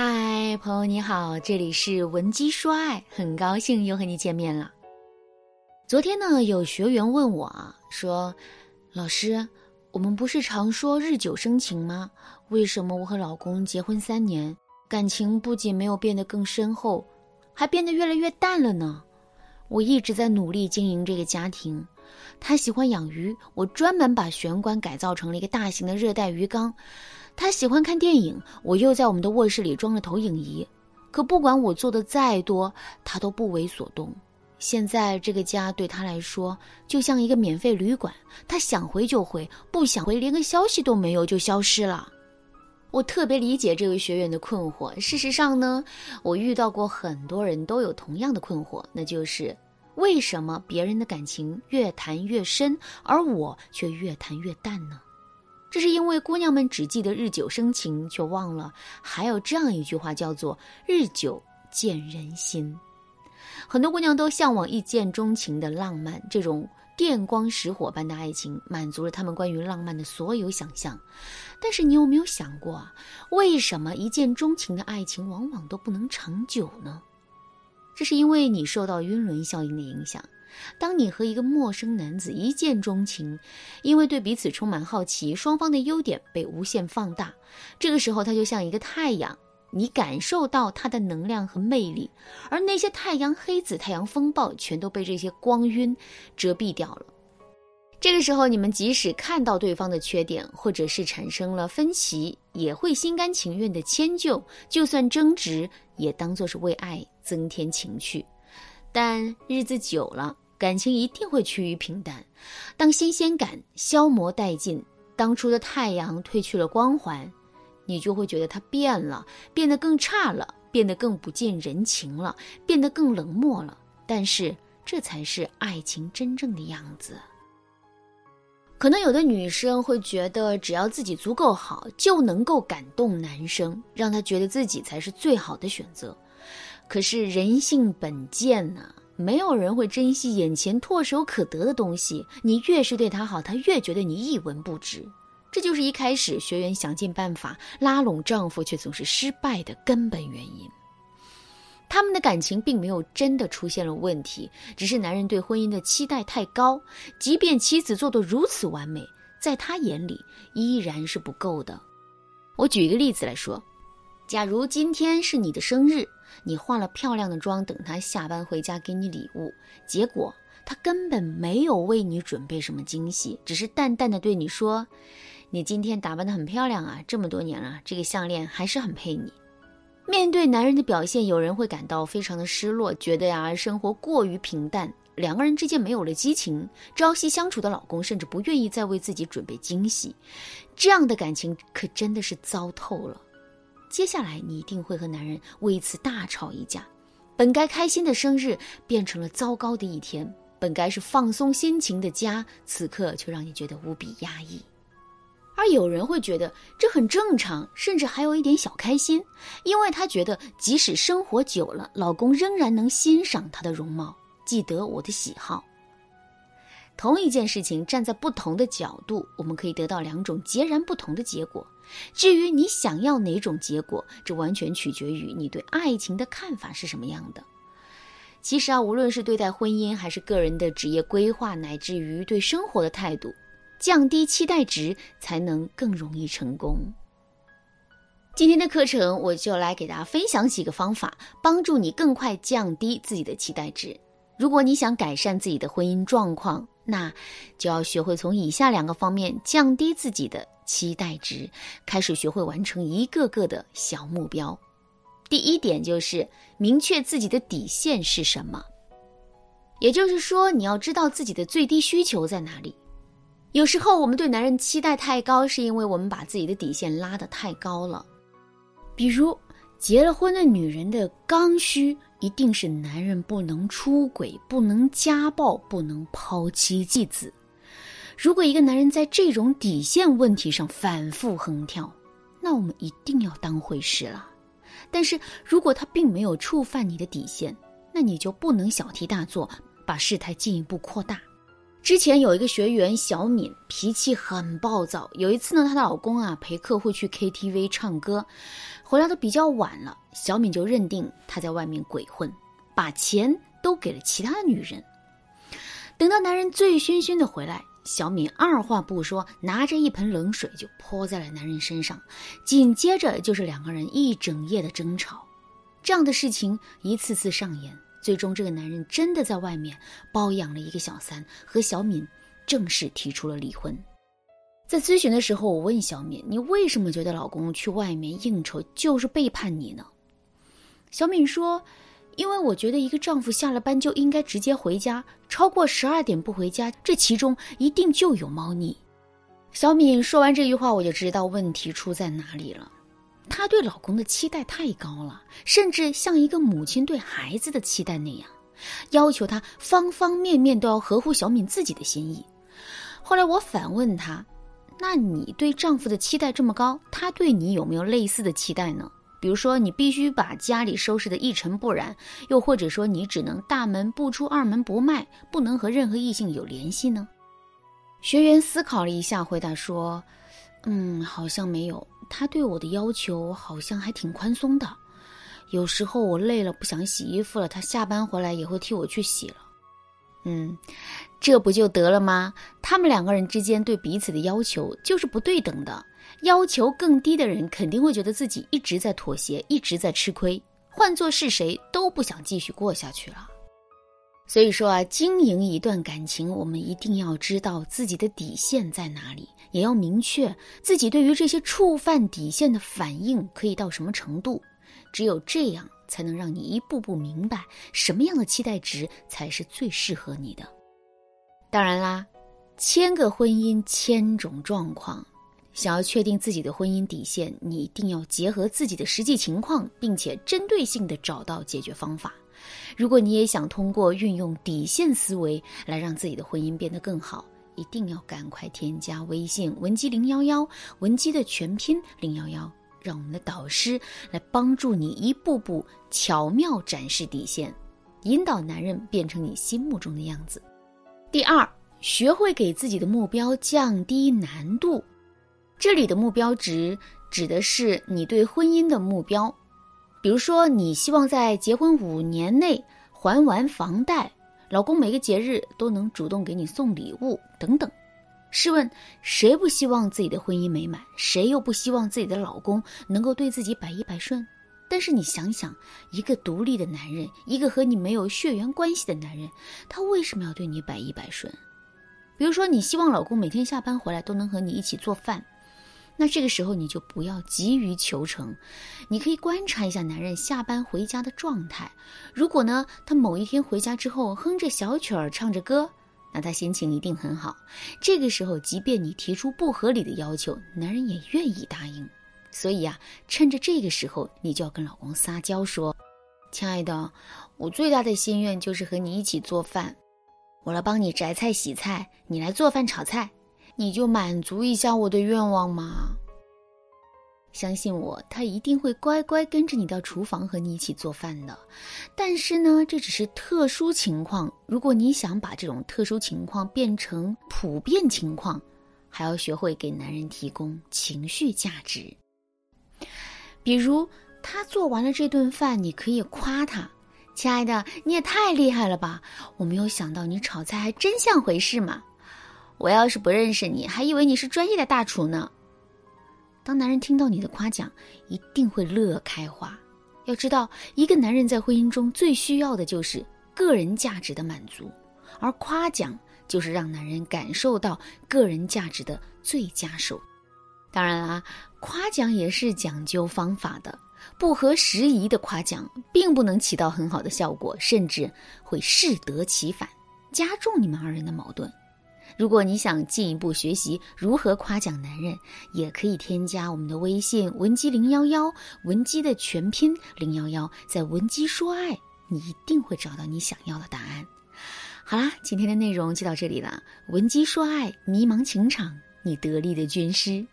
嗨，朋友你好，这里是文姬说爱，很高兴又和你见面了。昨天呢，有学员问我啊，说：“老师，我们不是常说日久生情吗？为什么我和老公结婚三年，感情不仅没有变得更深厚，还变得越来越淡了呢？我一直在努力经营这个家庭。他喜欢养鱼，我专门把玄关改造成了一个大型的热带鱼缸。”他喜欢看电影，我又在我们的卧室里装了投影仪。可不管我做的再多，他都不为所动。现在这个家对他来说就像一个免费旅馆，他想回就回，不想回连个消息都没有就消失了。我特别理解这位学员的困惑。事实上呢，我遇到过很多人都有同样的困惑，那就是为什么别人的感情越谈越深，而我却越谈越淡呢？这是因为姑娘们只记得日久生情，却忘了还有这样一句话，叫做“日久见人心”。很多姑娘都向往一见钟情的浪漫，这种电光石火般的爱情，满足了她们关于浪漫的所有想象。但是，你有没有想过，为什么一见钟情的爱情往往都不能长久呢？这是因为你受到晕轮效应的影响。当你和一个陌生男子一见钟情，因为对彼此充满好奇，双方的优点被无限放大。这个时候，他就像一个太阳，你感受到他的能量和魅力，而那些太阳黑子、太阳风暴全都被这些光晕遮蔽掉了。这个时候，你们即使看到对方的缺点，或者是产生了分歧，也会心甘情愿的迁就，就算争执，也当做是为爱增添情趣。但日子久了，感情一定会趋于平淡。当新鲜感消磨殆尽，当初的太阳褪去了光环，你就会觉得它变了，变得更差了，变得更不近人情了，变得更冷漠了。但是，这才是爱情真正的样子。可能有的女生会觉得，只要自己足够好，就能够感动男生，让他觉得自己才是最好的选择。可是人性本贱呐，没有人会珍惜眼前唾手可得的东西。你越是对他好，他越觉得你一文不值。这就是一开始学员想尽办法拉拢丈夫却总是失败的根本原因。他们的感情并没有真的出现了问题，只是男人对婚姻的期待太高，即便妻子做得如此完美，在他眼里依然是不够的。我举一个例子来说。假如今天是你的生日，你化了漂亮的妆，等他下班回家给你礼物，结果他根本没有为你准备什么惊喜，只是淡淡的对你说：“你今天打扮的很漂亮啊，这么多年了，这个项链还是很配你。”面对男人的表现，有人会感到非常的失落，觉得呀，生活过于平淡，两个人之间没有了激情，朝夕相处的老公甚至不愿意再为自己准备惊喜，这样的感情可真的是糟透了。接下来你一定会和男人为此大吵一架，本该开心的生日变成了糟糕的一天，本该是放松心情的家，此刻却让你觉得无比压抑。而有人会觉得这很正常，甚至还有一点小开心，因为他觉得即使生活久了，老公仍然能欣赏她的容貌，记得我的喜好。同一件事情，站在不同的角度，我们可以得到两种截然不同的结果。至于你想要哪种结果，这完全取决于你对爱情的看法是什么样的。其实啊，无论是对待婚姻，还是个人的职业规划，乃至于对生活的态度，降低期待值才能更容易成功。今天的课程，我就来给大家分享几个方法，帮助你更快降低自己的期待值。如果你想改善自己的婚姻状况，那就要学会从以下两个方面降低自己的期待值，开始学会完成一个个的小目标。第一点就是明确自己的底线是什么，也就是说你要知道自己的最低需求在哪里。有时候我们对男人期待太高，是因为我们把自己的底线拉得太高了。比如，结了婚的女人的刚需。一定是男人不能出轨，不能家暴，不能抛妻弃子。如果一个男人在这种底线问题上反复横跳，那我们一定要当回事了。但是如果他并没有触犯你的底线，那你就不能小题大做，把事态进一步扩大。之前有一个学员小敏，脾气很暴躁。有一次呢，她的老公啊陪客户去 KTV 唱歌，回来的比较晚了，小敏就认定他在外面鬼混，把钱都给了其他的女人。等到男人醉醺醺的回来，小敏二话不说，拿着一盆冷水就泼在了男人身上，紧接着就是两个人一整夜的争吵。这样的事情一次次上演。最终，这个男人真的在外面包养了一个小三，和小敏正式提出了离婚。在咨询的时候，我问小敏：“你为什么觉得老公去外面应酬就是背叛你呢？”小敏说：“因为我觉得一个丈夫下了班就应该直接回家，超过十二点不回家，这其中一定就有猫腻。”小敏说完这句话，我就知道问题出在哪里了。她对老公的期待太高了，甚至像一个母亲对孩子的期待那样，要求他方方面面都要合乎小敏自己的心意。后来我反问她：“那你对丈夫的期待这么高，他对你有没有类似的期待呢？比如说，你必须把家里收拾得一尘不染，又或者说你只能大门不出二门不迈，不能和任何异性有联系呢？”学员思考了一下，回答说：“嗯，好像没有。”他对我的要求好像还挺宽松的，有时候我累了不想洗衣服了，他下班回来也会替我去洗了。嗯，这不就得了吗？他们两个人之间对彼此的要求就是不对等的，要求更低的人肯定会觉得自己一直在妥协，一直在吃亏，换做是谁都不想继续过下去了。所以说啊，经营一段感情，我们一定要知道自己的底线在哪里，也要明确自己对于这些触犯底线的反应可以到什么程度。只有这样，才能让你一步步明白什么样的期待值才是最适合你的。当然啦，千个婚姻千种状况，想要确定自己的婚姻底线，你一定要结合自己的实际情况，并且针对性的找到解决方法。如果你也想通过运用底线思维来让自己的婚姻变得更好，一定要赶快添加微信文姬零幺幺，文姬的全拼零幺幺，让我们的导师来帮助你一步步巧妙展示底线，引导男人变成你心目中的样子。第二，学会给自己的目标降低难度，这里的目标值指的是你对婚姻的目标。比如说，你希望在结婚五年内还完房贷，老公每个节日都能主动给你送礼物等等。试问，谁不希望自己的婚姻美满？谁又不希望自己的老公能够对自己百依百顺？但是你想想，一个独立的男人，一个和你没有血缘关系的男人，他为什么要对你百依百顺？比如说，你希望老公每天下班回来都能和你一起做饭。那这个时候你就不要急于求成，你可以观察一下男人下班回家的状态。如果呢，他某一天回家之后哼着小曲儿唱着歌，那他心情一定很好。这个时候，即便你提出不合理的要求，男人也愿意答应。所以啊，趁着这个时候，你就要跟老公撒娇说：“亲爱的，我最大的心愿就是和你一起做饭，我来帮你摘菜洗菜，你来做饭炒菜。”你就满足一下我的愿望嘛！相信我，他一定会乖乖跟着你到厨房和你一起做饭的。但是呢，这只是特殊情况。如果你想把这种特殊情况变成普遍情况，还要学会给男人提供情绪价值。比如，他做完了这顿饭，你可以夸他：“亲爱的，你也太厉害了吧！我没有想到你炒菜还真像回事嘛。”我要是不认识你，还以为你是专业的大厨呢。当男人听到你的夸奖，一定会乐开花。要知道，一个男人在婚姻中最需要的就是个人价值的满足，而夸奖就是让男人感受到个人价值的最佳手。当然啦，夸奖也是讲究方法的，不合时宜的夸奖并不能起到很好的效果，甚至会适得其反，加重你们二人的矛盾。如果你想进一步学习如何夸奖男人，也可以添加我们的微信文姬零幺幺，文姬的全拼零幺幺，在文姬说爱，你一定会找到你想要的答案。好啦，今天的内容就到这里了。文姬说爱，迷茫情场，你得力的军师。